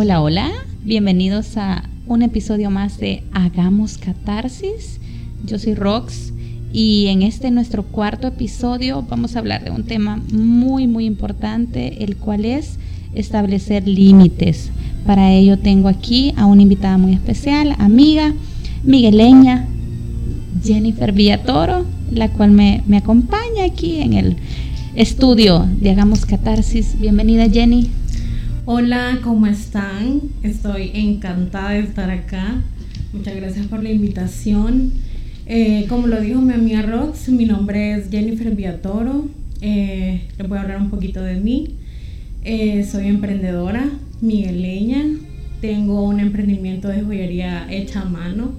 Hola, hola, bienvenidos a un episodio más de Hagamos Catarsis. Yo soy Rox y en este nuestro cuarto episodio vamos a hablar de un tema muy muy importante, el cual es establecer límites. Para ello tengo aquí a una invitada muy especial, amiga, migueleña, Jennifer Villatoro, la cual me, me acompaña aquí en el estudio de Hagamos Catarsis. Bienvenida Jenny. Hola, ¿cómo están? Estoy encantada de estar acá. Muchas gracias por la invitación. Eh, como lo dijo mi amiga Rox, mi nombre es Jennifer Viatoro. Eh, les voy a hablar un poquito de mí. Eh, soy emprendedora migueleña. Tengo un emprendimiento de joyería hecha a mano.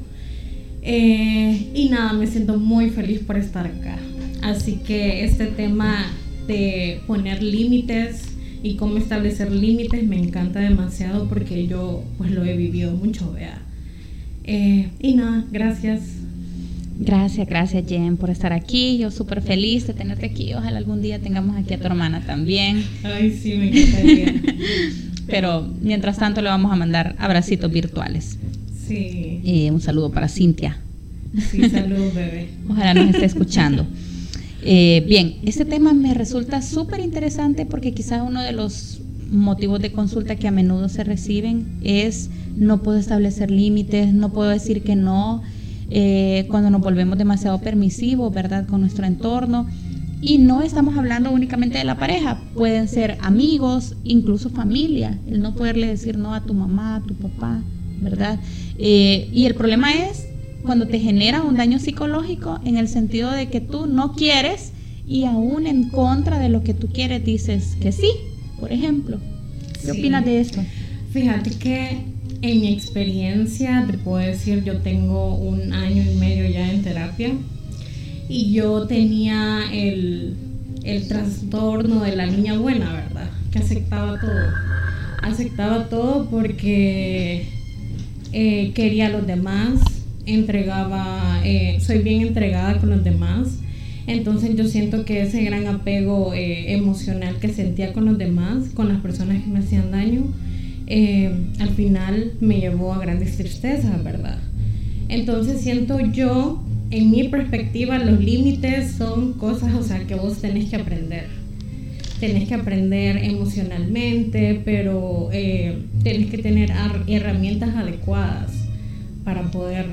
y nada, me siento muy feliz por estar acá. Así que este tema de poner límites y cómo establecer límites me encanta demasiado porque yo pues lo he vivido mucho, vea. Eh, y nada, gracias. Gracias, gracias Jen por estar aquí. Yo súper feliz de tenerte aquí. Ojalá algún día tengamos aquí a tu hermana también. Ay, sí, me encantaría. Pero mientras tanto le vamos a mandar abracitos virtuales. Sí. Y un saludo para Cintia. Sí, saludos, bebé. Ojalá nos esté escuchando. Eh, bien, este tema me resulta súper interesante porque quizás uno de los motivos de consulta que a menudo se reciben es no puedo establecer límites, no puedo decir que no, eh, cuando nos volvemos demasiado permisivos, ¿verdad?, con nuestro entorno. Y no estamos hablando únicamente de la pareja, pueden ser amigos, incluso familia, el no poderle decir no a tu mamá, a tu papá, ¿verdad? Eh, y el problema es cuando te genera un daño psicológico en el sentido de que tú no quieres y aún en contra de lo que tú quieres dices que sí, por ejemplo. ¿Qué opinas de esto? Fíjate que en mi experiencia, te puedo decir, yo tengo un año y medio ya en terapia y yo tenía el, el trastorno de la niña buena, ¿verdad? Que aceptaba todo. Aceptaba todo porque eh, quería a los demás, entregaba, eh, soy bien entregada con los demás. Entonces yo siento que ese gran apego eh, emocional que sentía con los demás, con las personas que me hacían daño, eh, al final me llevó a grandes tristezas, ¿verdad? Entonces siento yo, en mi perspectiva, los límites son cosas, o sea, que vos tenés que aprender. Tenés que aprender emocionalmente, pero tenés que tener herramientas adecuadas para poder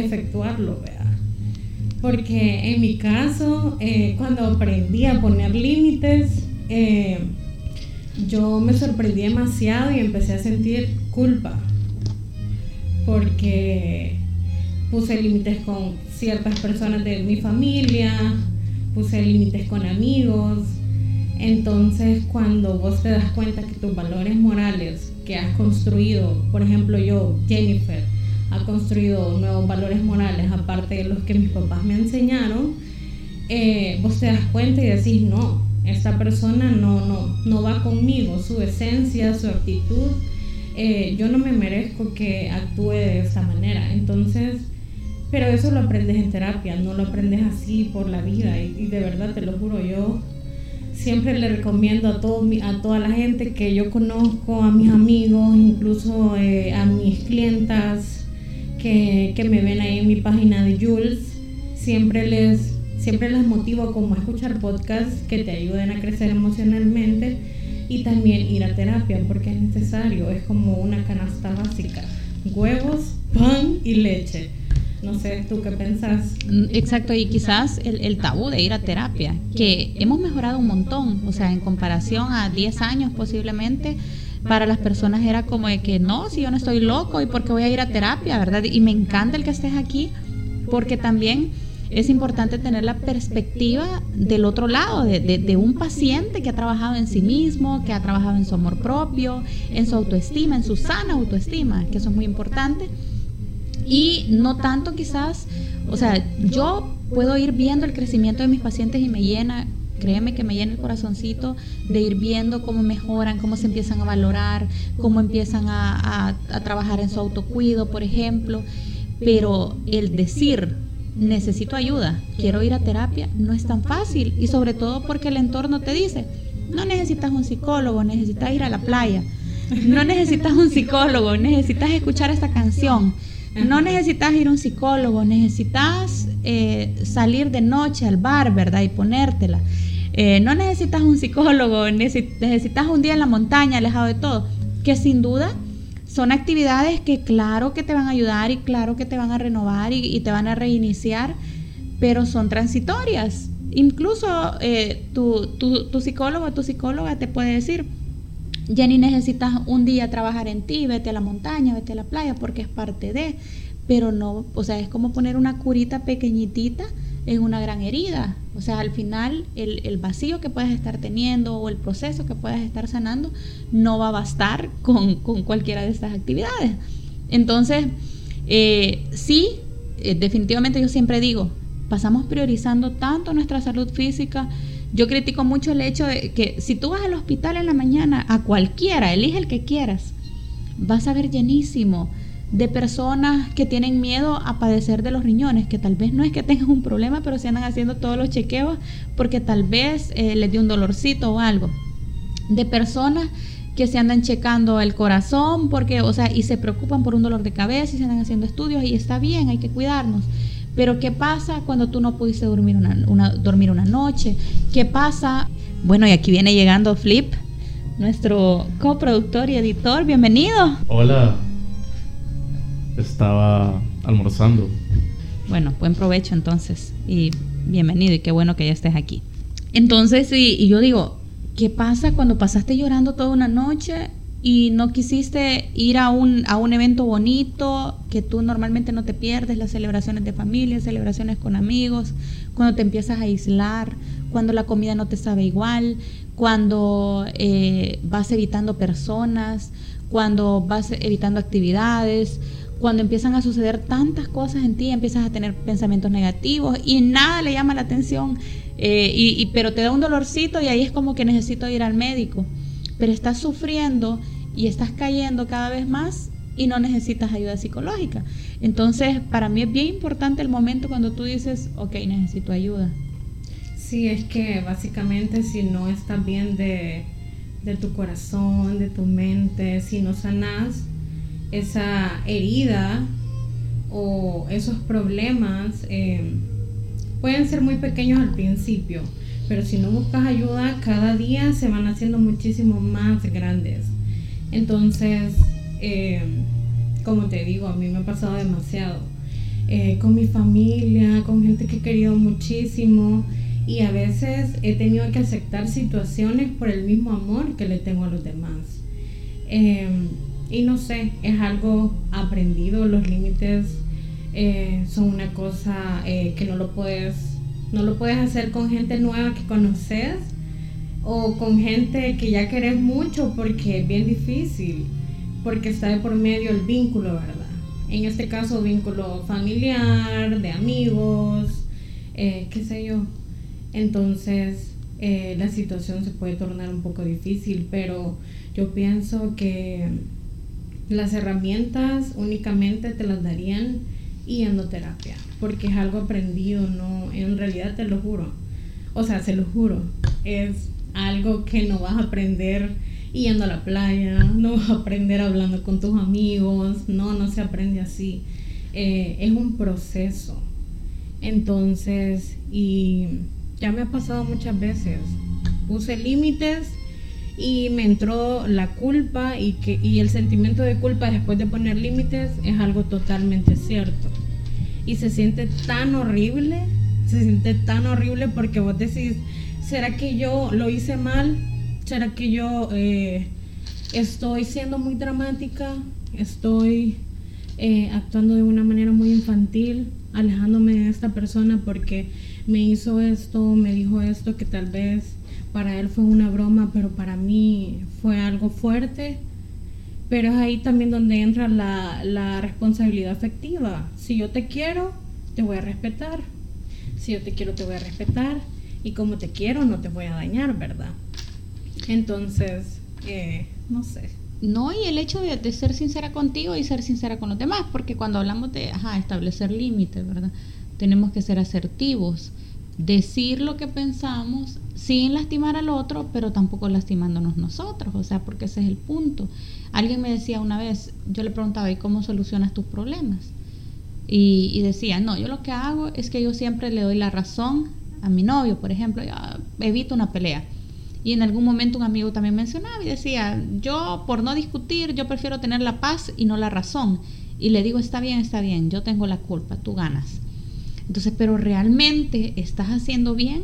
efectuarlo, vea. Porque en mi caso, eh, cuando aprendí a poner límites, eh, yo me sorprendí demasiado y empecé a sentir culpa. Porque puse límites con ciertas personas de mi familia, puse límites con amigos. Entonces, cuando vos te das cuenta que tus valores morales que has construido, por ejemplo yo, Jennifer, ha construido nuevos valores morales, aparte de los que mis papás me enseñaron, eh, vos te das cuenta y decís, no, esta persona no, no, no va conmigo, su esencia, su actitud, eh, yo no me merezco que actúe de esta manera. Entonces, pero eso lo aprendes en terapia, no lo aprendes así por la vida y, de verdad te lo juro, yo siempre le recomiendo a, todo, a toda la gente que yo conozco, a mis amigos, incluso eh, a mis clientas, que, me ven ahí en mi página de Jules, siempre les, siempre les motivo como a escuchar podcasts que te ayuden a crecer emocionalmente y también ir a terapia porque es necesario, es como una canasta básica, huevos, pan y leche. No sé, ¿tú qué pensás? Mm, exacto, y quizás el, el, tabú de ir a terapia, que hemos mejorado un montón, o sea, en comparación a 10 años posiblemente, para las personas era como de que no, si yo no estoy loco y porque voy a ir a terapia, ¿verdad? Y me encanta el que estés aquí porque también es importante tener la perspectiva del otro lado, de, de, un paciente que ha trabajado en sí mismo, que ha trabajado en su amor propio, en su autoestima, en su sana autoestima, que eso es muy importante. Y no tanto quizás, o sea, yo puedo ir viendo el crecimiento de mis pacientes y me llena créeme que me llena el corazoncito de ir viendo cómo mejoran, cómo se empiezan a valorar, cómo empiezan a, trabajar en su autocuido, por ejemplo. Pero el decir, necesito ayuda, quiero ir a terapia, no es tan fácil. Y sobre todo porque el entorno te dice, no necesitas un psicólogo, necesitas ir a la playa. No necesitas un psicólogo, necesitas escuchar esta canción. No necesitas ir a un psicólogo, necesitas eh, salir de noche al bar, ¿verdad? Y ponértela. Eh, no necesitas un psicólogo, necesitas un día en la montaña, alejado de todo. Que sin duda son actividades que claro que te van a ayudar y claro que te van a renovar y, te van a reiniciar, pero son transitorias. Incluso eh, tu, tu, tu psicólogo o tu psicóloga te puede decir, ni necesitas un día trabajar en ti, vete a la montaña, vete a la playa, porque es parte de, pero no, o sea, es como poner una curita pequeñitita en una gran herida. O sea, al final el, vacío que puedes estar teniendo o el proceso que puedes estar sanando no va a bastar con, cualquiera de estas actividades. Entonces, eh, sí, eh, definitivamente yo siempre digo, pasamos priorizando tanto nuestra salud física, yo critico mucho el hecho de que si tú vas al hospital en la mañana, a cualquiera, elige el que quieras, vas a ver llenísimo de personas que tienen miedo a padecer de los riñones, que tal vez no es que tengan un problema, pero se andan haciendo todos los chequeos porque tal vez eh, les dio un dolorcito o algo. De personas que se andan checando el corazón porque, o sea, y se preocupan por un dolor de cabeza y se andan haciendo estudios y está bien, hay que cuidarnos. Pero ¿qué pasa cuando tú no pudiste dormir una, dormir una noche? ¿Qué pasa? Bueno, y aquí viene llegando Flip, nuestro coproductor y editor. Bienvenido. Hola. Estaba almorzando. Bueno, buen provecho entonces. Y bienvenido y qué bueno que ya estés aquí. Entonces, y yo digo, ¿qué pasa cuando pasaste llorando toda una noche y no quisiste ir a un, a un evento bonito que tú normalmente no te pierdes, las celebraciones de familia, celebraciones con amigos, cuando te empiezas a aislar, cuando la comida no te sabe igual, cuando eh, vas evitando personas, cuando vas evitando actividades, cuando empiezan a suceder tantas cosas en ti, empiezas a tener pensamientos negativos y nada le llama la atención, eh, y, pero te da un dolorcito y ahí es como que necesito ir al médico, pero estás sufriendo y estás cayendo cada vez más y no necesitas ayuda psicológica. Entonces, para mí es bien importante el momento cuando tú dices, ok, necesito ayuda. Sí, es que básicamente si no estás bien de, tu corazón, de tu mente, si no sanas esa herida o esos problemas, eh, pueden ser muy pequeños al principio, pero si no buscas ayuda, cada día se van haciendo muchísimo más grandes. Entonces, eh, como te digo, a mí me ha pasado demasiado. Eh, con mi familia, con gente que he querido muchísimo y a veces he tenido que aceptar situaciones por el mismo amor que le tengo a los demás. Y no sé, es algo aprendido, los límites eh, son una cosa que no lo puedes no lo puedes hacer con gente nueva que conoces o con gente que ya querés mucho porque es bien difícil, porque está de por medio el vínculo, ¿verdad? En este caso, vínculo familiar, de amigos, eh, qué sé yo. Entonces, eh, la situación se puede tornar un poco difícil, pero yo pienso que las herramientas únicamente te las darían yendo terapia, porque es algo aprendido, no, en realidad te lo juro. O sea, se lo juro, es algo que no vas a aprender yendo a la playa, no vas a aprender hablando con tus amigos, no, no se aprende así. Eh, es un proceso. Entonces, y ya me ha pasado muchas veces, puse límites y me entró la culpa y, que, y el sentimiento de culpa después de poner límites es algo totalmente cierto. Y se siente tan horrible, se siente tan horrible porque vos decís, ¿Será que yo lo hice mal? ¿Será que yo eh, estoy siendo muy dramática? ¿Estoy eh, actuando de una manera muy infantil, alejándome de esta persona porque me hizo esto, me dijo esto que tal vez para él fue una broma, pero para mí fue algo fuerte? Pero es ahí también donde entra la, la responsabilidad afectiva. Si yo te quiero, te voy a respetar. Si yo te quiero, te voy a respetar y como te quiero no te voy a dañar, ¿verdad? Entonces, eh, no sé. No, y el hecho de, ser sincera contigo y ser sincera con los demás, porque cuando hablamos de establecer límites, ¿verdad? Tenemos que ser asertivos, decir lo que pensamos sin lastimar al otro, pero tampoco lastimándonos nosotros, o sea, porque ese es el punto. Alguien me decía una vez, yo le preguntaba, ¿y cómo solucionas tus problemas? Y, decía, no, yo lo que hago es que yo siempre le doy la razón a mi novio, por ejemplo, evito una pelea. Y en algún momento un amigo también mencionaba y decía, yo por no discutir, yo prefiero tener la paz y no la razón. Y le digo, está bien, está bien, yo tengo la culpa, tú ganas. Entonces, pero realmente estás haciendo bien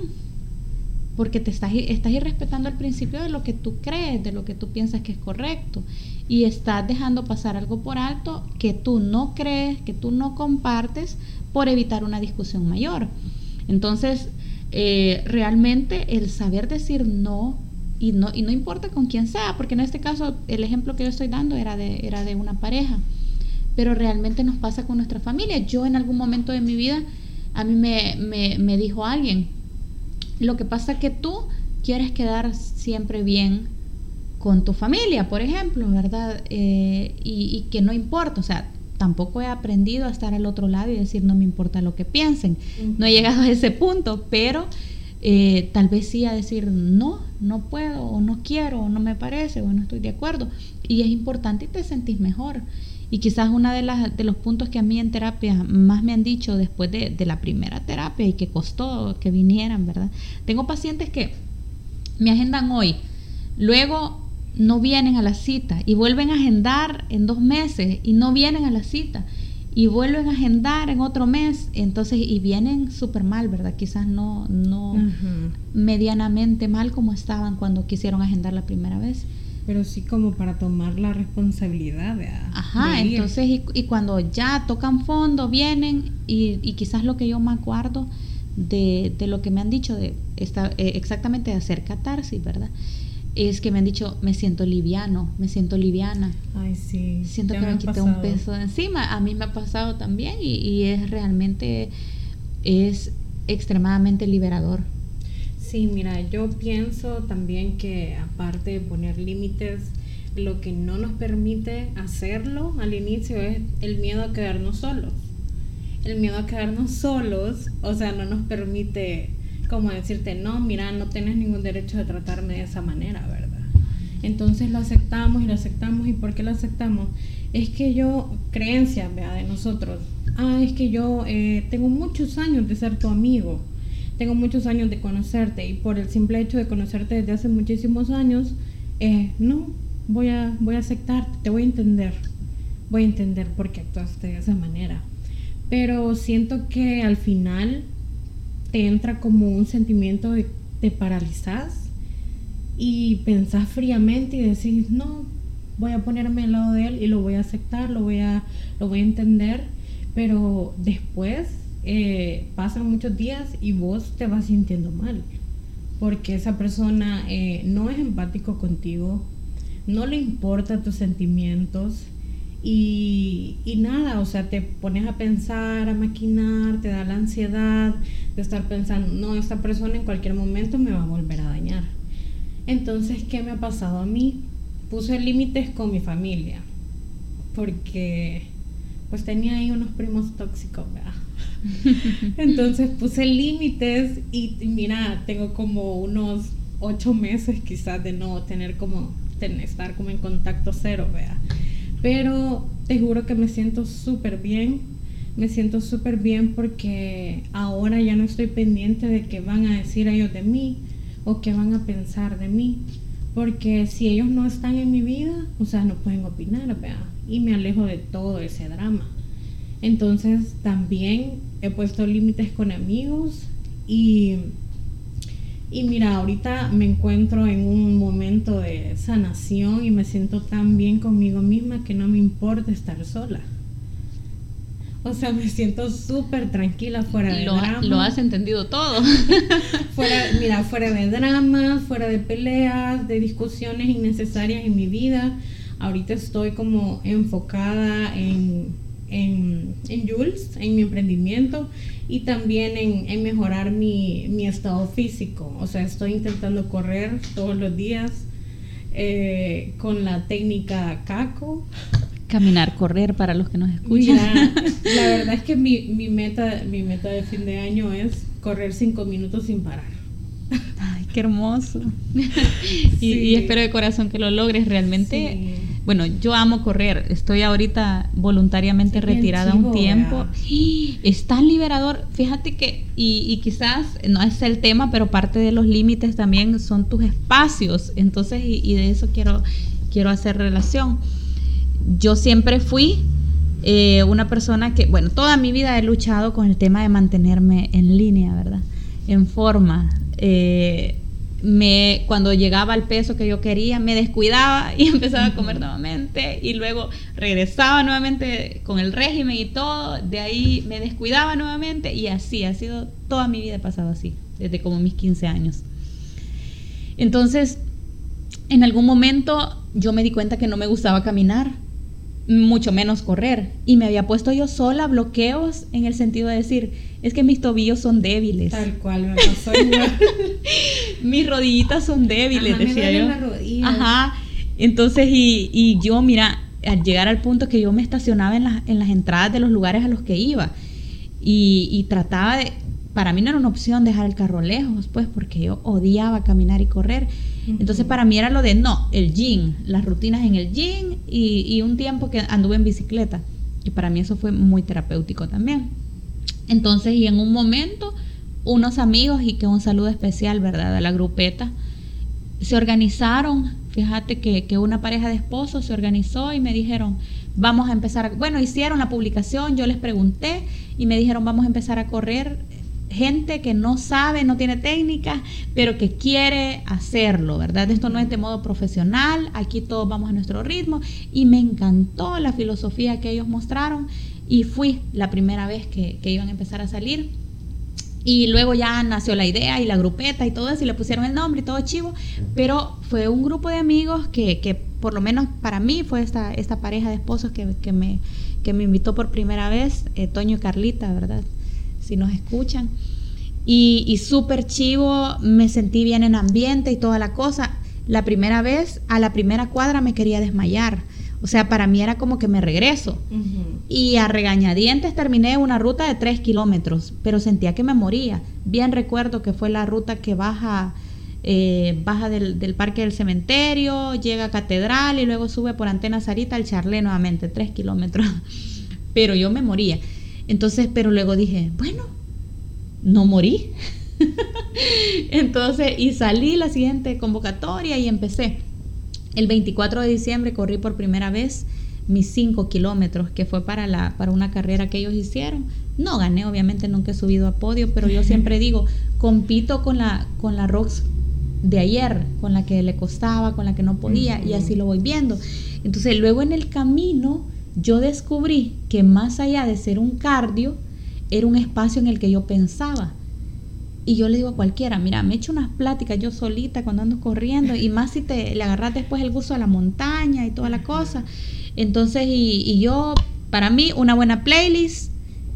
porque te estás, estás irrespetando el principio de lo que tú crees, de lo que tú piensas que es correcto. Y estás dejando pasar algo por alto que tú no crees, que tú no compartes por evitar una discusión mayor. Entonces, eh, realmente el saber decir no y, no, y no importa con quién sea, porque en este caso el ejemplo que yo estoy dando era de, era de una pareja, pero realmente nos pasa con nuestra familia. Yo en algún momento de mi vida, a mí me, me, dijo alguien, lo que pasa es que tú quieres quedar siempre bien con tu familia, por ejemplo, ¿verdad? Eh, y, y, que no importa, o sea, tampoco he aprendido a estar al otro lado y decir no me importa lo que piensen. No he llegado a ese punto, pero eh, tal vez sí a decir no, no puedo o no quiero o no me parece o no estoy de acuerdo. Y es importante y te sentís mejor. Y quizás uno de, las, de los puntos que a mí en terapia más me han dicho después de, de la primera terapia y que costó que vinieran, ¿verdad? Tengo pacientes que me agendan hoy, luego no vienen a la cita y vuelven a agendar en dos meses y no vienen a la cita y vuelven a agendar en otro mes, entonces y vienen súper mal, ¿verdad? Quizás no, no medianamente mal como estaban cuando quisieron agendar la primera vez. Pero sí como para tomar la responsabilidad de... Ajá, entonces y, y, cuando ya tocan fondo, vienen y, y, quizás lo que yo me acuerdo de, de lo que me han dicho, de esta, eh, exactamente de hacer catarsis, ¿verdad? es que me han dicho, me siento liviano, me siento liviana. Ay, sí. Siento que me, quité un peso de encima. A mí me ha pasado también y, es realmente, es extremadamente liberador. Sí, mira, yo pienso también que aparte de poner límites, lo que no nos permite hacerlo al inicio es el miedo a quedarnos solos. El miedo a quedarnos solos, o sea, no nos permite como decirte, no, mira, no tienes ningún derecho de tratarme de esa manera, ¿verdad? Entonces lo aceptamos y lo aceptamos. ¿Y por qué lo aceptamos? Es que yo, creencia, vea, de nosotros. Ah, es que yo eh, tengo muchos años de ser tu amigo. Tengo muchos años de conocerte. Y por el simple hecho de conocerte desde hace muchísimos años, eh, no, voy a, voy a aceptarte, te voy a entender. Voy a entender por qué actuaste de esa manera. Pero siento que al final te entra como un sentimiento de te paralizas y pensás fríamente y decís, no, voy a ponerme al lado de él y lo voy a aceptar, lo voy a, lo voy a entender, pero después eh, pasan muchos días y vos te vas sintiendo mal, porque esa persona eh, no es empático contigo, no le importa tus sentimientos, y, y, nada, o sea, te pones a pensar, a maquinar, te da la ansiedad de estar pensando, no, esta persona en cualquier momento me va a volver a dañar. Entonces, ¿qué me ha pasado a mí? Puse límites con mi familia, porque pues tenía ahí unos primos tóxicos, ¿verdad? Entonces puse límites y, mira, tengo como unos ocho meses quizás de no tener como, estar como en contacto cero, ¿verdad? Pero te juro que me siento súper bien. Me siento súper bien porque ahora ya no estoy pendiente de qué van a decir ellos de mí o qué van a pensar de mí. Porque si ellos no están en mi vida, o sea, no pueden opinar, vea. Y me alejo de todo ese drama. Entonces también he puesto límites con amigos y y mira, ahorita me encuentro en un momento de sanación y me siento tan bien conmigo misma que no me importa estar sola. O sea, me siento súper tranquila fuera de lo, drama. Lo has entendido todo. fuera, mira, fuera de dramas, fuera de peleas, de discusiones innecesarias en mi vida. Ahorita estoy como enfocada en en, en Jules, en mi emprendimiento y también en, mejorar mi, estado físico. O sea, estoy intentando correr todos los días eh, con la técnica CACO. Caminar, correr para los que nos escuchan. la verdad es que mi, meta, mi meta de fin de año es correr cinco minutos sin parar. Ay, qué hermoso. y, espero de corazón que lo logres realmente. Bueno, yo amo correr. Estoy ahorita voluntariamente retirada un tiempo. Es tan liberador. Fíjate que, y, y, quizás no es el tema, pero parte de los límites también son tus espacios. Entonces, y, y de eso quiero, quiero hacer relación. Yo siempre fui eh, una persona que, bueno, toda mi vida he luchado con el tema de mantenerme en línea, ¿verdad? En forma. Eh, me, cuando llegaba al peso que yo quería, me descuidaba y empezaba a comer nuevamente. Y luego regresaba nuevamente con el régimen y todo, de ahí me descuidaba nuevamente. Y así, ha sido toda mi vida pasado así, desde como mis 15 años. Entonces, en algún momento yo me di cuenta que no me gustaba caminar mucho menos correr. Y me había puesto yo sola bloqueos en el sentido de decir, es que mis tobillos son débiles. Tal cual, me pasó igual. mis rodillitas son débiles, decía yo. Ajá. Entonces, y, y, yo, mira, al llegar al punto que yo me estacionaba en, en las entradas de los lugares a los que iba y, y trataba de, para mí no era una opción dejar el carro lejos, pues, porque yo odiaba caminar y correr. Entonces, para mí era lo de no, el gym, las rutinas en el gym y, un tiempo que anduve en bicicleta. Y para mí eso fue muy terapéutico también. Entonces, y en un momento, unos amigos, y que un saludo especial, ¿verdad?, a la grupeta, se organizaron. Fíjate que, que una pareja de esposos se organizó y me dijeron, vamos a empezar, bueno, hicieron la publicación, yo les pregunté y me dijeron, vamos a empezar a correr gente que no sabe, no tiene técnica, pero que quiere hacerlo, ¿verdad? Esto no es de modo profesional, aquí todos vamos a nuestro ritmo y me encantó la filosofía que ellos mostraron y fui la primera vez que, iban a empezar a salir. Y luego ya nació la idea y la grupeta y todo eso, y le pusieron el nombre y todo chivo. Pero fue un grupo de amigos que, que por lo menos para mí, fue esta, esta pareja de esposos que, que me, que me invitó por primera vez, eh, Toño y Carlita, ¿verdad? Si nos escuchan. Y, y súper chivo, me sentí bien en ambiente y toda la cosa. La primera vez, a la primera cuadra me quería desmayar. O sea, para mí era como que me regreso. Y a regañadientes terminé una ruta de tres kilómetros, pero sentía que me moría. Bien recuerdo que fue la ruta que baja, eh, baja del, del, Parque del Cementerio, llega a Catedral y luego sube por Antena Sarita al Charlé nuevamente, tres kilómetros. pero yo me moría. Entonces, pero luego dije, bueno, no morí. Entonces, y salí la siguiente convocatoria y empecé. El 24 de diciembre corrí por primera vez mis 5 kilómetros, que fue para, la, para una carrera que ellos hicieron. No gané, obviamente nunca he subido a podio, pero yo siempre digo, compito con la, con la Rox de ayer, con la que le costaba, con la que no podía, y así lo voy viendo. Entonces, luego en el camino yo descubrí que más allá de ser un cardio, era un espacio en el que yo pensaba. Y yo le digo a cualquiera, mira, me echo unas pláticas yo solita cuando ando corriendo, y más si te le agarras después el gusto a la montaña y toda la cosa. Entonces, y, y yo, para mí, una buena playlist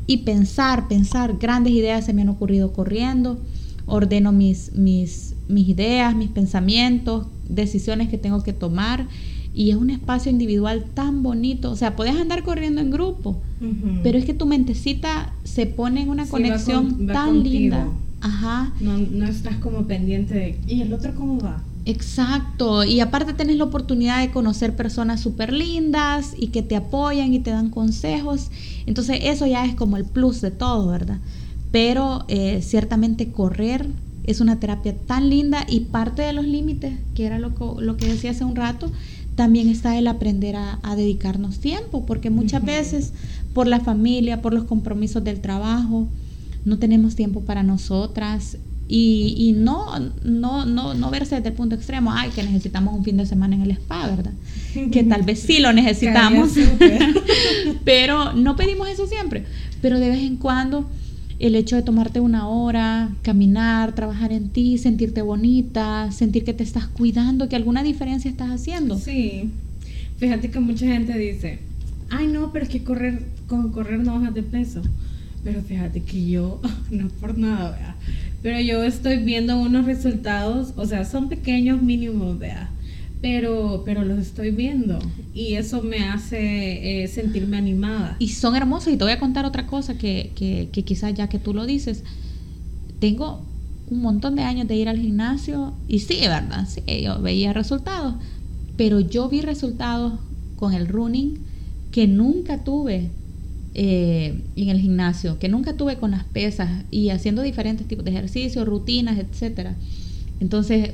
y pensar, pensar, grandes ideas se me han ocurrido corriendo, ordeno mis, mis, mis ideas, mis pensamientos, decisiones que tengo que tomar y es un espacio individual tan bonito. O sea, puedes andar corriendo en grupo, pero es que tu mentecita se pone en una conexión tan linda. Ajá. No, no estás como pendiente de, ¿y el otro cómo va? Exacto, y aparte tienes la oportunidad de conocer personas súper lindas y que te apoyan y te dan consejos. Entonces eso ya es como el plus de todo, ¿verdad? Pero eh, ciertamente correr es una terapia tan linda y parte de los límites, que era lo, lo que decía hace un rato, también está el aprender a, dedicarnos tiempo, porque muchas veces por la familia, por los compromisos del trabajo, no tenemos tiempo para nosotras y, no, no, no, no verse desde el punto extremo, ay, que necesitamos un fin de semana en el spa, ¿verdad? Que tal vez sí lo necesitamos, pero no pedimos eso siempre, pero de vez en cuando el hecho de tomarte una hora, caminar, trabajar en ti, sentirte bonita, sentir que te estás cuidando, que alguna diferencia estás haciendo. Sí. Fíjate que mucha gente dice, ay no, pero es que correr, con correr no bajas de peso. Pero fíjate que yo, no por nada, vea, pero yo estoy viendo unos resultados, o sea, son pequeños mínimos, vea, pero, pero los estoy viendo y eso me hace eh, sentirme animada. Y son hermosos y te voy a contar otra cosa que, que, quizás ya que tú lo dices, tengo un montón de años de ir al gimnasio y sí, ¿verdad? Sí, yo veía resultados, pero yo vi resultados con el running que nunca tuve eh, en el gimnasio, que nunca tuve con las pesas y haciendo diferentes tipos de ejercicios, rutinas, etcétera. Entonces,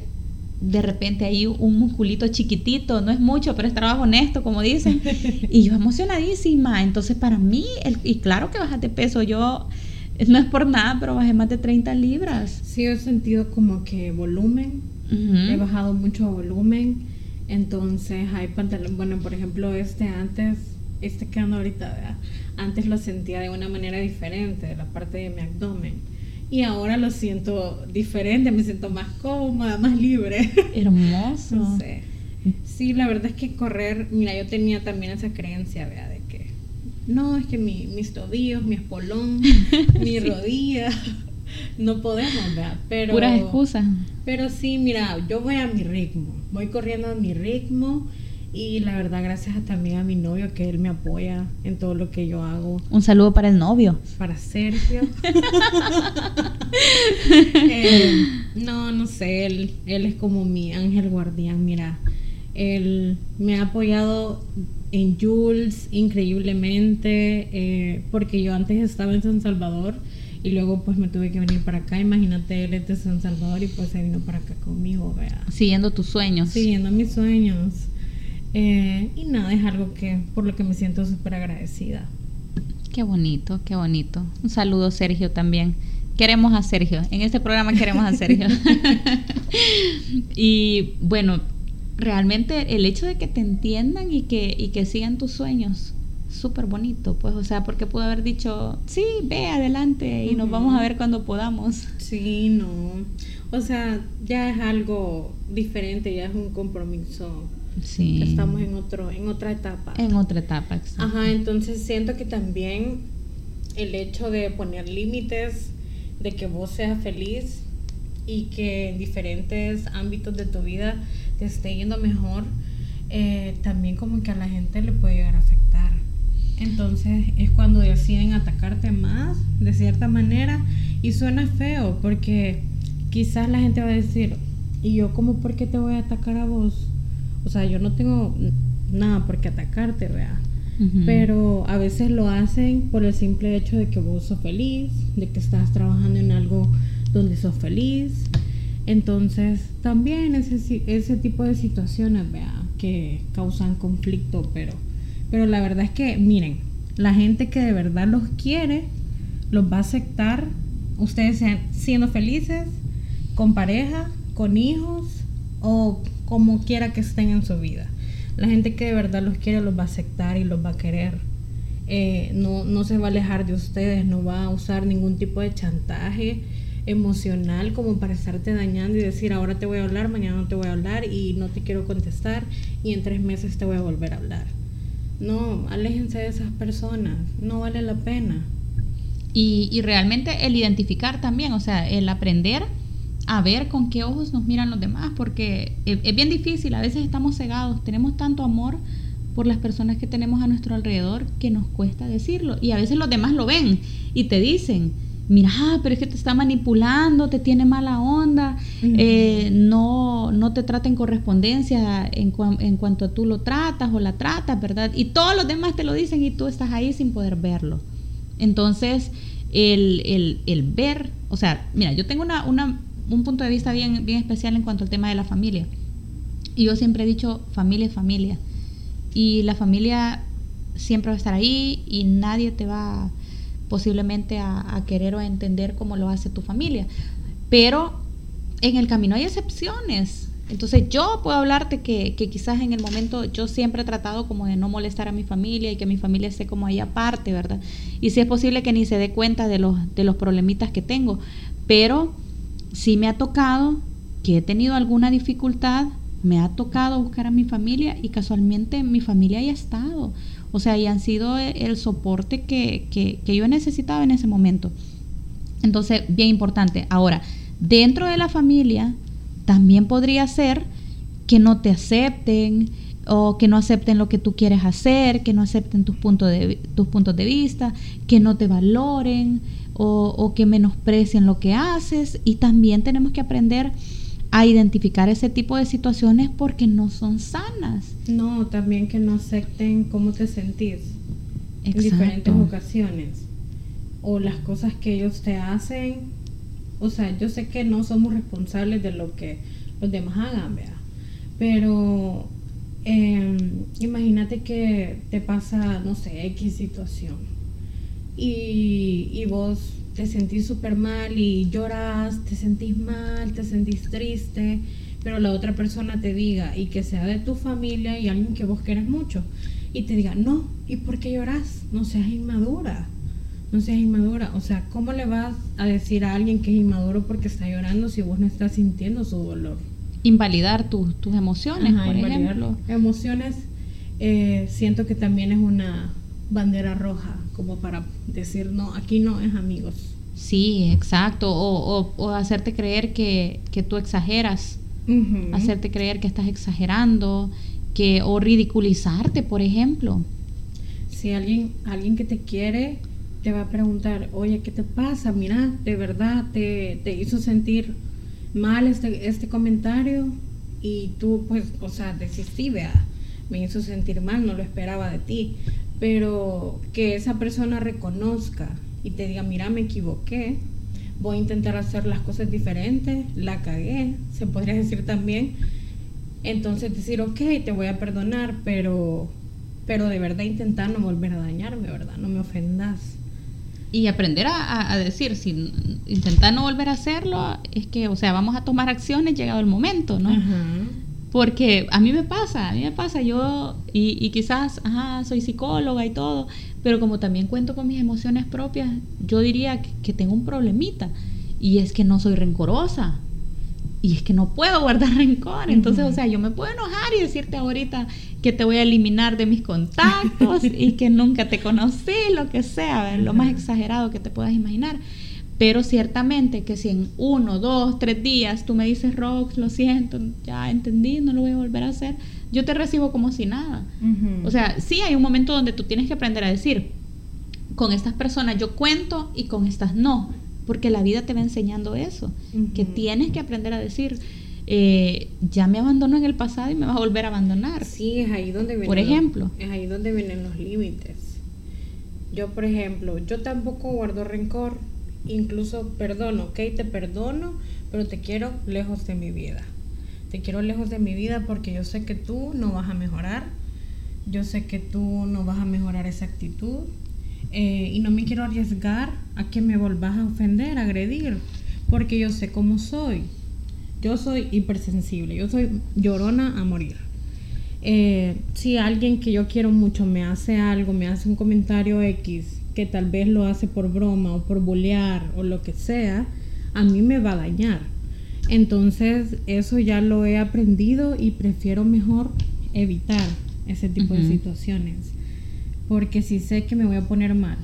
de repente hay un musculito chiquitito, no es mucho, pero es trabajo honesto, como dicen. Y yo emocionadísima. Entonces, para mí, y claro que bajas de peso, yo no es por nada, pero bajé más de 30 libras. Sí, he sentido como que volumen. He bajado mucho volumen. Entonces, hay pantalones. Bueno, por ejemplo, este antes, este que ando ahorita, antes lo sentía de una manera diferente, de la parte de mi abdomen. Y ahora lo siento diferente, me siento más cómoda, más libre. Hermoso. no sé. Sí, la verdad es que correr, mira, yo tenía también esa creencia, vea, de que no, es que mi, mis tobillos, mi espolón, mi rodilla, no podemos, vea. Pero, Puras excusas. Pero sí, mira, yo voy a mi ritmo, voy corriendo a mi ritmo y la verdad, gracias también a mi novio, que él me apoya en todo lo que yo hago. Un saludo para el novio. Para Sergio. Eh, no, no sé, él, él es como mi ángel guardián, mira. Él me ha apoyado en Jules increíblemente, eh, porque yo antes estaba en San Salvador y luego pues me tuve que venir para acá. Imagínate, él es de San Salvador y pues se vino para acá conmigo, vea. Siguiendo tus sueños. Siguiendo mis sueños. Eh, y nada, es algo que por lo que me siento súper agradecida. Qué bonito, qué bonito. Un saludo, Sergio, también. Queremos a Sergio. En este programa queremos a Sergio. y bueno, realmente el hecho de que te entiendan y que, y que sigan tus sueños, súper bonito, pues, o sea, porque pudo haber dicho, sí, ve adelante y nos vamos a ver cuando podamos. Sí, no. O sea, ya es algo diferente, ya es un compromiso Sí. estamos en otro, en otra etapa. En otra etapa, Ajá, entonces siento que también el hecho de poner límites, de que vos seas feliz y que en diferentes ámbitos de tu vida te esté yendo mejor, eh, también como que a la gente le puede llegar a afectar. Entonces es cuando deciden atacarte más, de cierta manera, y suena feo, porque quizás la gente va a decir, ¿y yo como por qué te voy a atacar a vos? O sea, yo no tengo nada por qué atacarte, vea. Pero a veces lo hacen por el simple hecho de que vos sos feliz, de que estás trabajando en algo donde sos feliz. Entonces, también ese, ese tipo de situaciones, vea, que causan conflicto, pero, pero la verdad es que, miren, la gente que de verdad los quiere, los va a aceptar, ustedes sean, siendo felices, con pareja, con hijos o como quiera que estén en su vida. La gente que de verdad los quiere los va a aceptar y los va a querer. Eh, no, no se va a alejar de ustedes, no va a usar ningún tipo de chantaje emocional como para estarte dañando y decir ahora te voy a hablar, mañana no te voy a hablar y no te quiero contestar y en tres meses te voy a volver a hablar. No, aléjense de esas personas, no vale la pena. Y, y realmente el identificar también, o sea, el aprender a ver con qué ojos nos miran los demás, porque es, bien difícil, a veces estamos cegados, tenemos tanto amor por las personas que tenemos a nuestro alrededor que nos cuesta decirlo. Y a veces los demás lo ven y te dicen, mira, pero es que te está manipulando, te tiene mala onda, eh, no, no te trata en correspondencia en, en cuanto tú lo tratas o la tratas, ¿verdad? Y todos los demás te lo dicen y tú estás ahí sin poder verlo. Entonces, el, el, el ver, o sea, mira, yo tengo una, una un punto de vista bien, bien especial en cuanto al tema de la familia. Y yo siempre he dicho, familia es familia. Y la familia siempre va a estar ahí y nadie te va posiblemente a, querer o a entender cómo lo hace tu familia. Pero en el camino hay excepciones. Entonces yo puedo hablarte que, que, quizás en el momento yo siempre he tratado como de no molestar a mi familia y que mi familia esté como ahí aparte, ¿verdad? Y si es posible que ni se dé cuenta de los, de los problemitas que tengo. Pero sí me ha tocado que he tenido alguna dificultad, me ha tocado buscar a mi familia y casualmente mi familia ha estado. O sea, y han sido el soporte que, que, que yo necesitaba en ese momento. Entonces, bien importante. Ahora, dentro de la familia, también podría ser que no te acepten o que no acepten lo que tú quieres hacer, que no acepten tus puntos de, tus puntos de vista, que no te valoren, o, o que menosprecien lo que haces y también tenemos que aprender a identificar ese tipo de situaciones porque no son sanas. No, también que no acepten cómo te sentís en diferentes ocasiones o las cosas que ellos te hacen. O sea, yo sé que no somos responsables de lo que los demás hagan, ¿verdad? Pero em, imagínate que te pasa, no sé, X situación y, y vos te sentís súper mal y lloras, te sentís mal, te sentís triste, pero la otra persona te diga y que sea de tu familia y alguien que vos querés mucho y te diga, no, ¿y por qué lloras? No seas inmadura, no seas inmadura. O sea, ¿cómo le vas a decir a alguien que es inmaduro porque está llorando si vos no estás sintiendo su dolor? Invalidar tus emociones, por ejemplo. Emociones, eh, siento que también es una bandera roja como para decir, no, aquí no es amigos. Sí, exacto. O, o, hacerte creer que, que tú exageras. Hacerte creer que estás exagerando. Que, o ridiculizarte, por ejemplo. Si alguien, alguien que te quiere te va a preguntar, oye, ¿qué te pasa? Mira, de verdad te, te hizo sentir mal este, este comentario y tú pues, o sea, desistí, vea, me hizo sentir mal, no lo esperaba de ti pero que esa persona reconozca y te diga, mira, me equivoqué, voy a intentar hacer las cosas diferentes, la cagué, se podría decir también. Entonces decir, ok, te voy a perdonar, pero, pero de verdad intentar no volver a dañarme, ¿verdad? No me ofendas. Y aprender a, decir, si intentar no volver a hacerlo, es que, o sea, vamos a tomar acciones llegado el momento, ¿no? Porque a mí me pasa, a mí me pasa, yo, y, quizás, ajá, soy psicóloga y todo, pero como también cuento con mis emociones propias, yo diría que, tengo un problemita, y es que no soy rencorosa, y es que no puedo guardar rencor. Entonces, o sea, yo me puedo enojar y decirte ahorita que te voy a eliminar de mis contactos y que nunca te conocí, lo que sea, lo más exagerado que te puedas imaginar. Pero ciertamente que si en uno, dos, tres días tú me dices, Rox, lo siento, ya entendí, no lo voy a volver a hacer, yo te recibo como si nada. O sea, sí hay un momento donde tú tienes que aprender a decir, con estas personas yo cuento y con estas no, porque la vida te va enseñando eso, que tienes que aprender a decir, eh, ya me abandonó en el pasado y me va a volver a abandonar. Sí, es ahí donde vienen Por ejemplo. es ahí donde vienen los límites. Yo, por ejemplo, yo tampoco guardo rencor incluso perdono, ok, te perdono, pero te quiero lejos de mi vida. Te quiero lejos de mi vida porque yo sé que tú no vas a mejorar, yo sé que tú no vas a mejorar esa actitud eh, y no me quiero arriesgar a que me volvas a ofender, a agredir, porque yo sé cómo soy. Yo soy hipersensible, yo soy llorona a morir. Eh, si alguien que yo quiero mucho me hace algo, me hace un comentario X que tal vez lo hace por broma o por bolear o lo que sea, a mí me va a dañar. Entonces eso ya lo he aprendido y prefiero mejor evitar ese tipo de situaciones. Porque si sé que me voy a poner mal,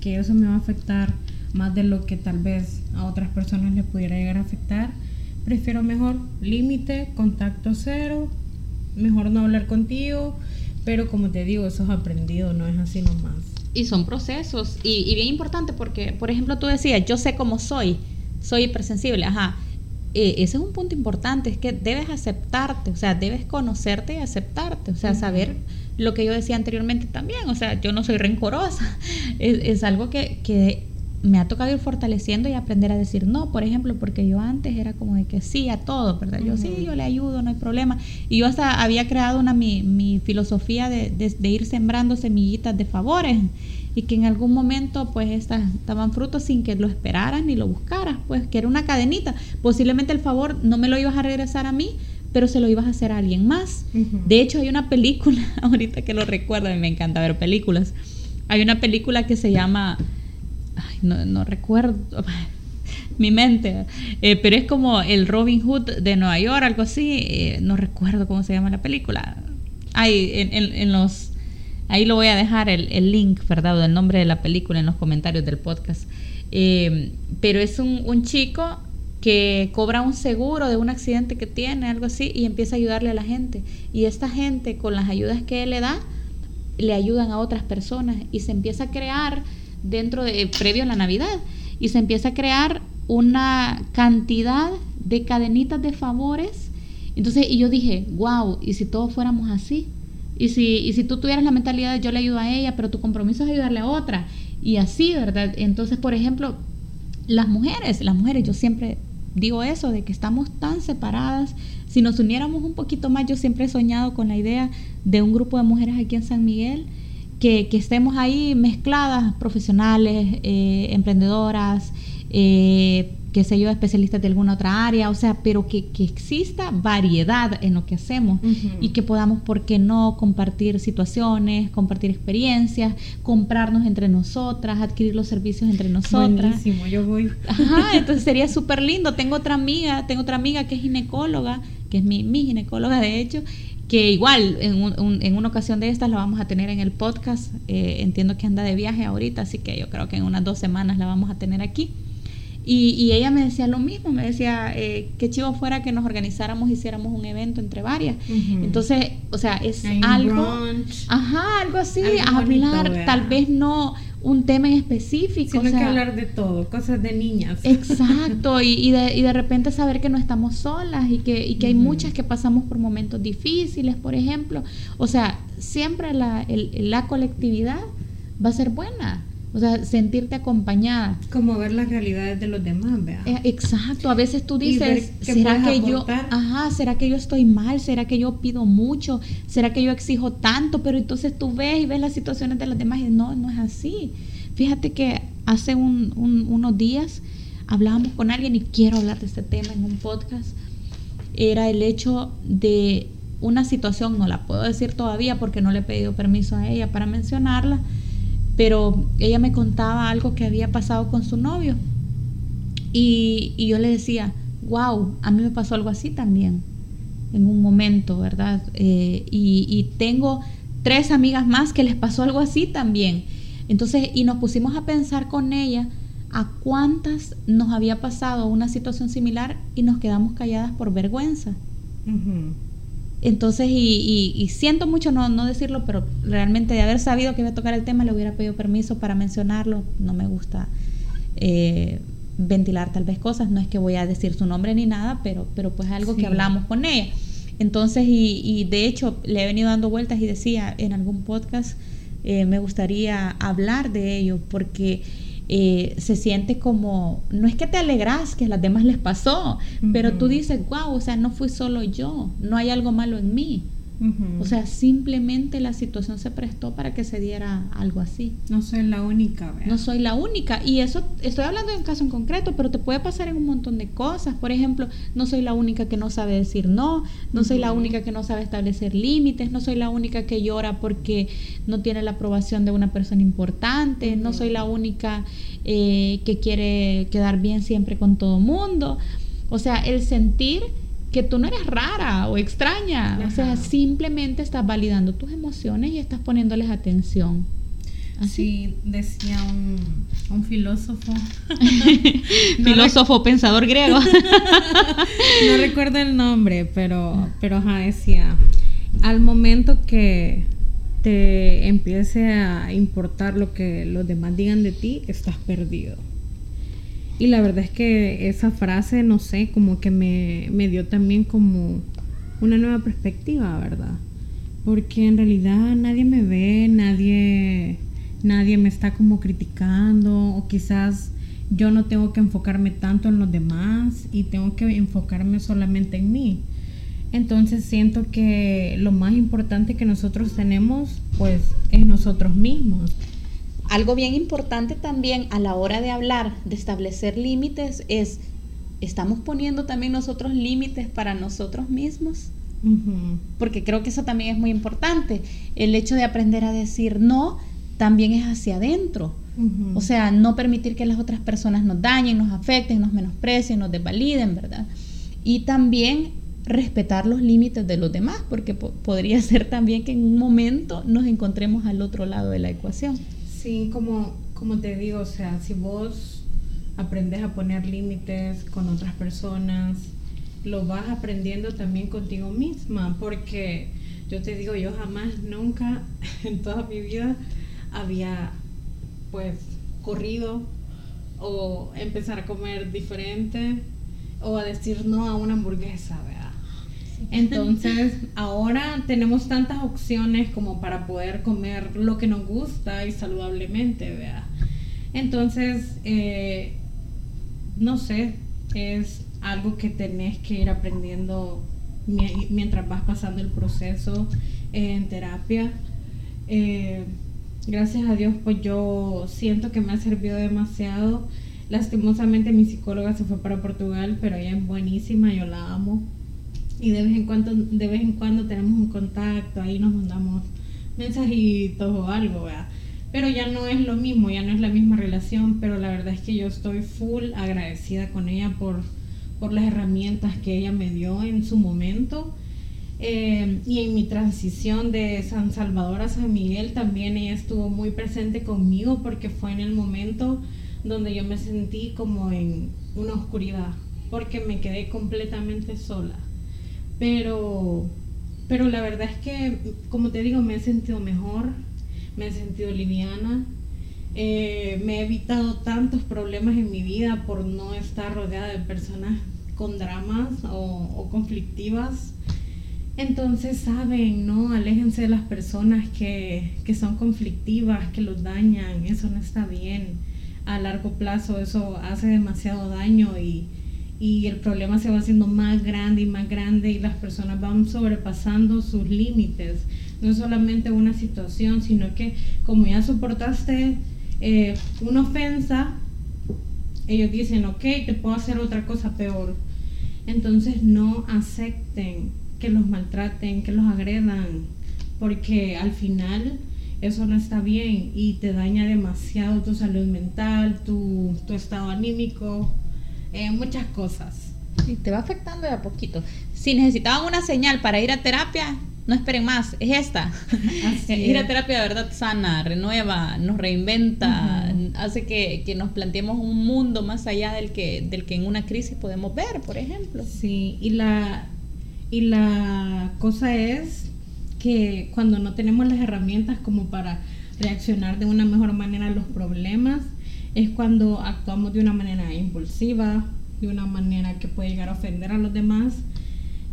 que eso me va a afectar más de lo que tal vez a otras personas les pudiera llegar a afectar, prefiero mejor límite, contacto cero, mejor no hablar contigo, pero como te digo, eso es aprendido, no es así nomás y son procesos. Y, bien importante porque, por ejemplo, tú decías, yo sé cómo soy, soy hipersensible, ajá. Eh, ese es un punto importante, es que debes aceptarte, o sea, debes conocerte y aceptarte, o sea, saber lo que yo decía anteriormente también, o sea, yo no soy rencorosa, es, es algo que, que me ha tocado ir fortaleciendo y aprender a decir no, por ejemplo, porque yo antes era como de que sí a todo, ¿verdad? Yo sí, yo le ayudo, no hay problema. Y yo hasta había creado una mi, mi filosofía de, de, ir sembrando semillitas de favores y que en algún momento pues estas daban frutos sin que lo esperaras ni lo buscaras, pues que era una cadenita. Posiblemente el favor no me lo ibas a regresar a mí, pero se lo ibas a hacer a alguien más. De hecho, hay una película, ahorita que lo recuerdo, mí me encanta ver películas. Hay una película que se llama no, no recuerdo mi mente, eh, pero es como el Robin Hood de Nueva York, algo así, eh, no recuerdo cómo se llama la película. Ahí, en, los, ahí lo voy a dejar el, el link, ¿verdad? O el nombre de la película en los comentarios del podcast. Eh, pero es un, un chico que cobra un seguro de un accidente que tiene, algo así, y empieza a ayudarle a la gente. Y esta gente, con las ayudas que él le da, le ayudan a otras personas y se empieza a crear dentro de, previo a la Navidad. y se empieza a crear una cantidad de cadenitas de favores. Entonces, y yo dije, wow, ¿y si todos fuéramos así? Y si, y si tú tuvieras la mentalidad de yo le ayudo a ella, pero tu compromiso es ayudarle a otra. Y así, ¿verdad? Entonces, por ejemplo, las mujeres, las mujeres, yo siempre digo eso, de que estamos tan separadas. Si nos uniéramos un poquito más, yo siempre he soñado con la idea de un grupo de mujeres aquí en San Miguel, que, que estemos ahí mezcladas, profesionales, eh, emprendedoras, eh, qué sé yo, especialistas de alguna otra área, o sea, pero que, exista variedad en lo que hacemos y que podamos, ¿por qué no?, compartir situaciones, compartir experiencias, comprarnos entre nosotras, adquirir los servicios entre nosotras. Buenísimo, yo voy. Ajá, entonces sería súper lindo. Tengo otra amiga, tengo otra amiga que es ginecóloga, que es mi, mi ginecóloga de hecho, que igual en, en, una ocasión de estas la vamos a tener en el podcast. Eh, entiendo que anda de viaje ahorita, así que yo creo que en unas dos semanas la vamos a tener aquí. Y, ella me decía lo mismo, me decía eh, que chivo fuera que nos organizáramos, hiciéramos un evento entre varias. Entonces, o sea, es algo, ajá, algo así, hablar, tal vez no un tema en específico. Sino que hablar de todo, cosas de niñas. Exacto, y, y, de, y de repente saber que no estamos solas y que, y que hay muchas que pasamos por momentos difíciles, por ejemplo. O sea, siempre la, el, la colectividad va a ser buena. O sea, sentirte acompañada. Como ver las realidades de los demás, ¿vea? Eh, exacto, a veces tú dices, ¿será que yo, ajá, será que yo estoy mal? ¿Será que yo pido mucho? ¿Será que yo exijo tanto? Pero entonces tú ves y ves las situaciones de los demás y no, no es así. Fíjate que hace unos días hablábamos con alguien y quiero hablar de este tema en un podcast. Era el hecho de una situación, no la puedo decir todavía porque no le he pedido permiso a ella para mencionarla, pero ella me contaba algo que había pasado con su novio. Y, yo le decía, wow, a mí me pasó algo así también, en un momento, ¿verdad? Eh, y, y, tengo tres amigas más que les pasó algo así también. Entonces, y nos pusimos a pensar con ella a cuántas nos había pasado una situación similar y nos quedamos calladas por vergüenza. Entonces, y, siento mucho no, no, decirlo, pero realmente de haber sabido que iba a tocar el tema, le hubiera pedido permiso para mencionarlo. No me gusta eh, ventilar tal vez cosas, no es que voy a decir su nombre ni nada, pero, pero pues algo que hablamos con ella. Entonces, y, y, de hecho, le he venido dando vueltas y decía en algún podcast, eh, me gustaría hablar de ello, porque eh, se siente como, no es que te alegras que a las demás les pasó, pero tú dices, wow, o sea, no fui solo yo, no hay algo malo en mí. O sea, simplemente la situación se prestó para que se diera algo así. No soy la única, ¿verdad? No soy la única. Y eso, estoy hablando de un caso en concreto, pero te puede pasar en un montón de cosas. Por ejemplo, no soy la única que no sabe decir no, no soy la única que no sabe establecer límites, no soy la única que llora porque no tiene la aprobación de una persona importante, no soy la única eh, que quiere quedar bien siempre con todo mundo. O sea, el sentir que tú no eres rara o extraña, o sea, simplemente estás validando tus emociones y estás poniéndoles atención. Así decía un, un filósofo. filósofo pensador griego. no recuerdo el nombre, pero, pero decía, al momento que te empiece a importar lo que los demás digan de ti, estás perdido. Y la verdad es que esa frase, no sé, como que me, me dio también como una nueva perspectiva, ¿verdad? Porque en realidad nadie me ve, nadie, nadie me está como criticando o quizás yo no tengo que enfocarme tanto en los demás y tengo que enfocarme solamente en mí. Entonces siento que lo más importante que nosotros tenemos pues es nosotros mismos. Algo bien importante también a la hora de hablar, de establecer límites, es, ¿estamos poniendo también nosotros límites para nosotros mismos? Porque creo que eso también es muy importante. El hecho de aprender a decir no también es hacia adentro. O sea, no permitir que las otras personas nos dañen, nos afecten, nos menosprecien, nos desvaliden, ¿verdad? Y también respetar los límites de los demás, porque podría ser también que en un momento nos encontremos al otro lado de la ecuación. Sí, como, como te digo, o sea, si vos aprendes a poner límites con otras personas, lo vas aprendiendo también contigo misma, porque yo te digo, yo jamás, nunca en toda mi vida había pues corrido o empezar a comer diferente o a decir no a una hamburguesa, ¿verdad? Entonces, ahora tenemos tantas opciones como para poder comer lo que nos gusta y saludablemente, ¿verdad? Entonces, eh, no sé, es algo que tenés que ir aprendiendo mientras vas pasando el proceso en terapia. Eh, gracias a Dios, pues yo siento que me ha servido demasiado. Lastimosamente mi psicóloga se fue para Portugal, pero ella es buenísima, yo la amo. Y de vez en cuando, de vez en cuando tenemos un contacto, ahí nos mandamos mensajitos o algo, ¿verdad? Pero ya no es lo mismo, ya no es la misma relación, pero la verdad es que yo estoy full agradecida con ella por, por las herramientas que ella me dio en su momento eh, y en mi transición de San Salvador a San Miguel también ella estuvo muy presente conmigo porque fue en el momento donde yo me sentí como en una oscuridad, porque me quedé completamente sola. Pero, pero la verdad es que, como te digo, me he sentido mejor, me he sentido liviana. Eh, me he evitado tantos problemas en mi vida por no estar rodeada de personas con dramas o, conflictivas. Entonces saben, ¿no? Aléjense de las personas que, que, son conflictivas, que los dañan, eso no está bien. A largo plazo eso hace demasiado daño y, y el problema se va haciendo más grande y más grande y las personas van sobrepasando sus límites. No es solamente una situación, sino que como ya soportaste eh, una ofensa, ellos dicen, ok, te puedo hacer otra cosa peor. Entonces no acepten que los maltraten, que los agredan, porque al final eso no está bien y te daña demasiado tu salud mental, tu, estado anímico, eh, muchas cosas. Y te va afectando de a poquito. Si necesitaban una señal para ir a terapia, no esperen más, es esta. ir a terapia de verdad sana, renueva, nos reinventa, hace que, que, nos planteemos un mundo más allá del que, del que en una crisis podemos ver, por ejemplo. Sí, y la, y la cosa es que cuando no tenemos las herramientas como para reaccionar de una mejor manera a los problemas, es cuando actuamos de una manera impulsiva, de una manera que puede llegar a ofender a los demás.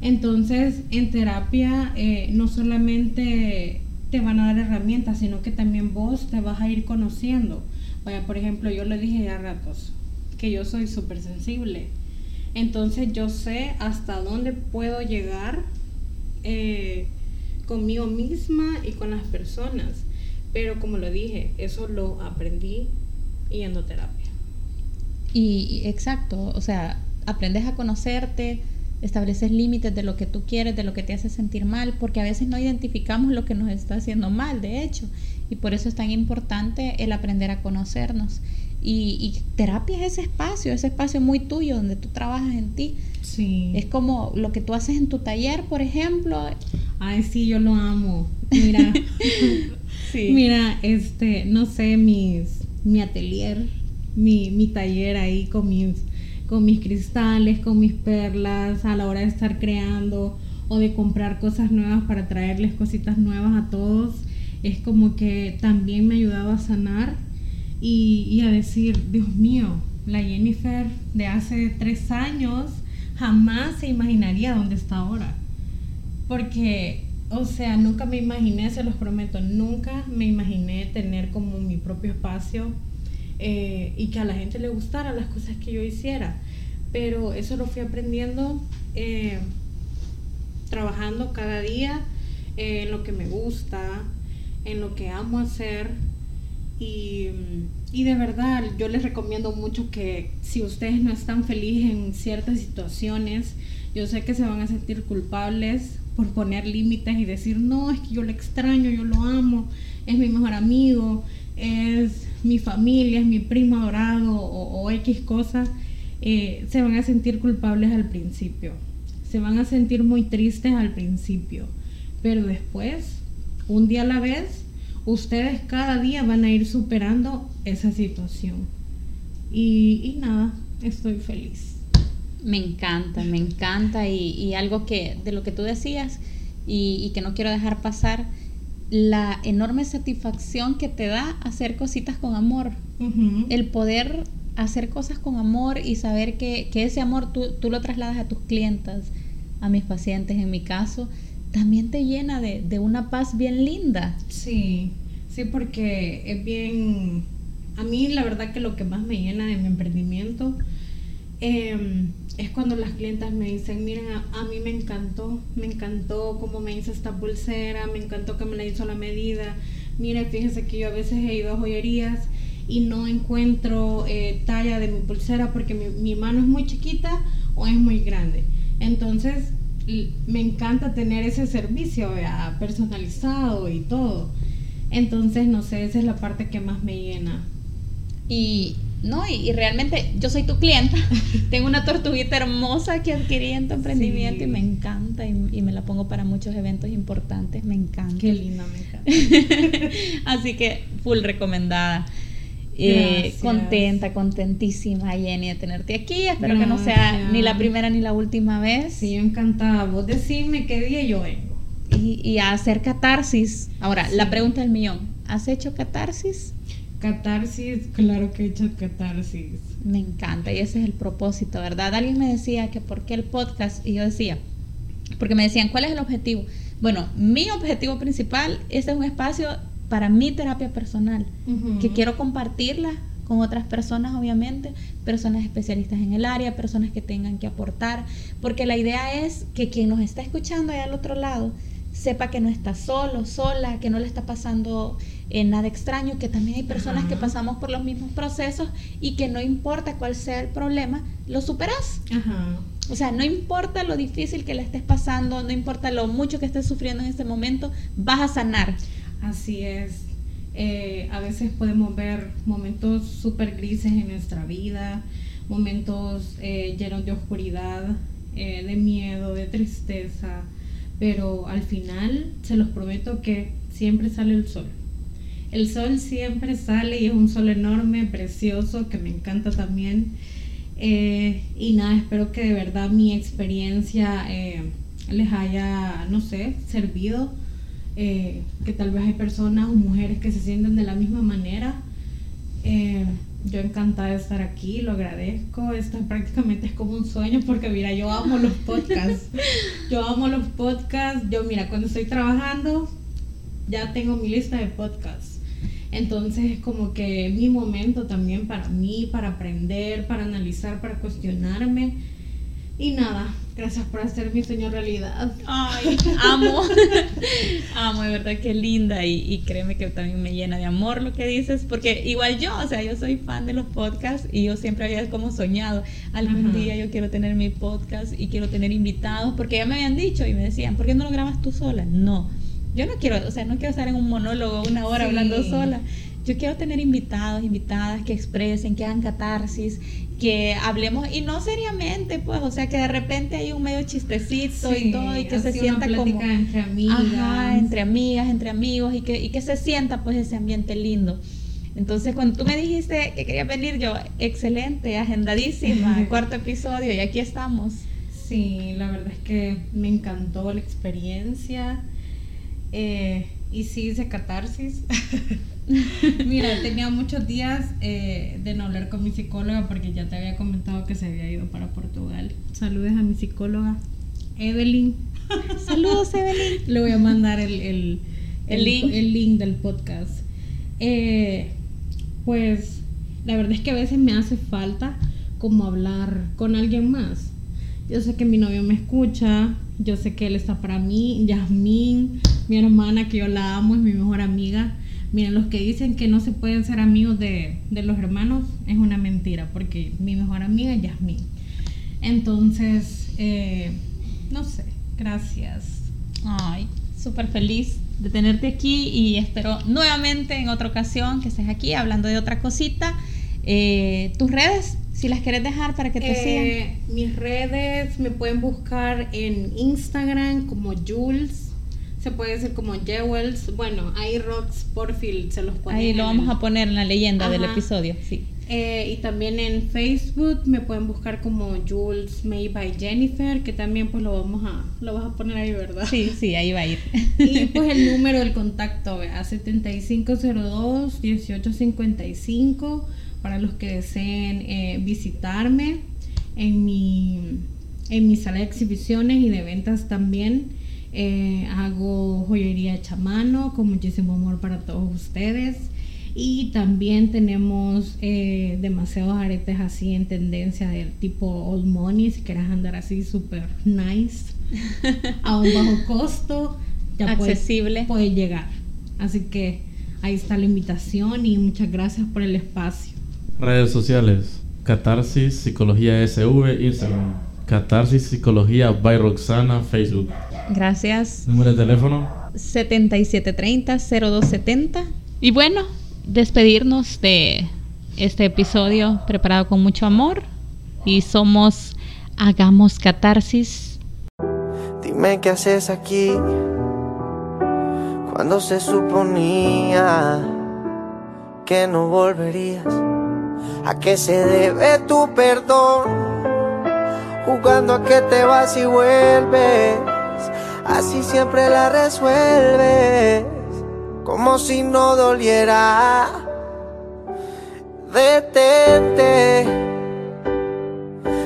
Entonces, en terapia eh, no solamente te van a dar herramientas, sino que también vos te vas a ir conociendo. Vaya, por ejemplo, yo le dije ya ratos que yo soy súper sensible entonces yo sé hasta dónde puedo llegar eh, conmigo misma y con las personas. Pero como lo dije, eso lo aprendí yendo a terapia. Y, exacto, o sea, aprendes a conocerte, estableces límites de lo que tú quieres, de lo que te hace sentir mal, porque a veces no identificamos lo que nos está haciendo mal, de hecho, y por eso es tan importante el aprender a conocernos. Y, terapia es ese espacio, ese espacio muy tuyo donde tú trabajas en ti. Sí. Es como lo que tú haces en tu taller, por ejemplo. Ay, sí, yo lo amo. Mira, mira, este, no sé, mis, mi atelier, mi, mi taller ahí con mis, con mis cristales, con mis perlas, a la hora de estar creando o de comprar cosas nuevas para traerles cositas nuevas a todos. Es como que también me ha ayudado a sanar y, a decir, Dios mío, la Jennifer de hace tres años jamás se imaginaría dónde está ahora. Porque, o sea, nunca me imaginé, se los prometo, nunca me imaginé tener como mi propio espacio eh, y que a la gente le gustara las cosas que yo hiciera. Pero eso lo fui aprendiendo eh, trabajando cada día en lo que me gusta, en lo que amo hacer y, de verdad, yo les recomiendo mucho que si ustedes no están felices en ciertas situaciones, yo sé que se van a sentir culpables por poner límites y decir, no, es que yo lo extraño, yo lo amo, es mi mejor amigo, es mi familia, es mi primo adorado o, X cosas, eh, se van a sentir culpables al principio, se van a sentir muy tristes al principio, pero después, un día a la vez, ustedes cada día van a ir superando esa situación. Y, nada, estoy feliz. Me encanta, me encanta y, algo que de lo que tú decías y, que no quiero dejar pasar, la enorme satisfacción que te da hacer cositas con amor. El poder hacer cosas con amor y saber que, ese amor tú, tú, lo trasladas a tus clientas, a mis pacientes en mi caso, también te llena de, de una paz bien linda. Sí, sí, porque es bien, a mí la verdad que lo que más me llena de mi emprendimiento eh, es cuando las clientas me dicen, miren, a, mí me encantó, me encantó cómo me hizo esta pulsera, me encantó que me la hizo la medida. Mire, fíjese que yo a veces he ido a joyerías y no encuentro eh, talla de mi pulsera porque mi, mano es muy chiquita o es muy grande. Entonces, me encanta tener ese servicio personalizado y todo. Entonces, no sé, esa es la parte que más me llena. Y no, y, realmente yo soy tu clienta. Tengo una tortuguita hermosa que adquirí en tu emprendimiento y me encanta y, me la pongo para muchos eventos importantes. Me encanta. Qué linda, me encanta. Así que full recomendada. Eh, contenta, contentísima, Jenny, de tenerte aquí. Espero que no sea ni la primera ni la última vez. Sí, encantada. Vos decime qué día yo vengo. Y, a hacer catarsis. Ahora, la pregunta del millón. ¿Has hecho catarsis? Catarsis, claro que he hecho catarsis. Me encanta y ese es el propósito, ¿verdad? Alguien me decía que por qué el podcast y yo decía, porque me decían, ¿cuál es el objetivo? Bueno, mi objetivo principal, este es un espacio para mi terapia personal, que quiero compartirla con otras personas, obviamente, personas especialistas en el área, personas que tengan que aportar, porque la idea es que quien nos está escuchando allá al otro lado sepa que no está solo, sola, que no le está pasando eh, nada extraño, que también hay personas que pasamos por los mismos procesos y que no importa cuál sea el problema, lo superas. O sea, no importa lo difícil que le estés pasando, no importa lo mucho que estés sufriendo en este momento, vas a sanar. Así es. Eh, a veces podemos ver momentos súper grises en nuestra vida, momentos eh, llenos de oscuridad, de miedo, de tristeza, pero al final se los prometo que siempre sale el sol. El sol siempre sale y es un sol enorme, precioso, que me encanta también. Eh, y nada, espero que de verdad mi experiencia eh, les haya, no sé, servido. Eh, que tal vez hay personas o mujeres que se sienten de la misma manera. Yo encantada de estar aquí, lo agradezco. Esto prácticamente es como un sueño porque mira, yo amo los podcasts. Yo amo los podcasts. Yo mira, cuando estoy trabajando ya tengo mi lista de podcasts. Entonces es como que mi momento también para mí, para aprender, para analizar, para cuestionarme. Y nada, Gracias por hacer mi sueño realidad. Ay, amo. amo, de verdad, qué linda. Y, créeme que también me llena de amor lo que dices, porque igual yo, o sea, yo soy fan de los podcasts y yo siempre había como soñado, algún día yo quiero tener mi podcast y quiero tener invitados, porque ya me habían dicho y me decían, ¿por qué no lo grabas tú sola? No, yo no quiero, o sea, no quiero estar en un monólogo una hora hablando sola. Yo quiero tener invitados, invitadas que expresen, que hagan catarsis, que hablemos, y no seriamente, pues, o sea, que de repente hay un medio chistecito y todo, y que se sienta como... entre amigas. Ajá, entre amigas, entre amigos, y que, y que se sienta, pues, ese ambiente lindo. Entonces, cuando tú me dijiste que quería venir, yo, excelente, agendadísima, cuarto episodio, y aquí estamos. Sí, la verdad es que me encantó la experiencia. Eh, y sí hice catarsis. Mira, tenía muchos días eh, de no hablar con mi psicóloga porque ya te había comentado que se había ido para Portugal. Saludes a mi psicóloga, Evelyn. Saludos, Evelyn. Le voy a mandar el, link? el link del podcast. Eh, pues la verdad es que a veces me hace falta como hablar con alguien más. Yo sé que mi novio me escucha, yo sé que él está para mí, Yasmín, mi hermana que yo la amo, es mi mejor amiga. Miren, los que dicen que no se pueden ser amigos de, los hermanos es una mentira, porque mi mejor amiga es Yasmín. Entonces, eh, no sé, gracias. Ay, súper feliz de tenerte aquí y espero nuevamente en otra ocasión que estés aquí hablando de otra cosita. Eh, tus redes, si las quieres dejar para que te eh, sigan. Mis redes me pueden buscar en Instagram como Jules se puede decir como Jewels. Bueno, ahí Rocks Porfield se los pone. Ahí lo vamos a poner en la leyenda del episodio, sí. Eh, y también en Facebook me pueden buscar como Jules May by Jennifer, que también pues lo vamos a, lo vas a poner ahí, ¿verdad? Sí, sí, ahí va a ir. Y pues el número del contacto, a 7502-1855 para los que deseen eh, visitarme en mi, en mi sala de exhibiciones y de ventas también. Eh, hago joyería hecha a mano con muchísimo amor para todos ustedes. Y también tenemos eh, demasiados aretes así en tendencia del tipo old money, si quieres andar así súper nice, a un bajo costo, ya accesible. Puede, llegar. Así que ahí está la invitación y muchas gracias por el espacio. Redes sociales, Catarsis Psicología SV, Instagram, Catarsis Psicología by Roxana, Facebook. Gracias. Número de teléfono. 7730-0270. Y bueno, despedirnos de este episodio preparado con mucho amor y somos Hagamos Catarsis. Dime qué haces aquí cuando se suponía que no volverías. ¿A qué se debe tu perdón? Jugando a que te vas y vuelves, así siempre la resuelves como si no doliera. Detente,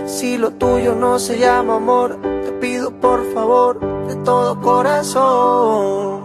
si lo tuyo no se llama amor, te pido por favor de todo corazón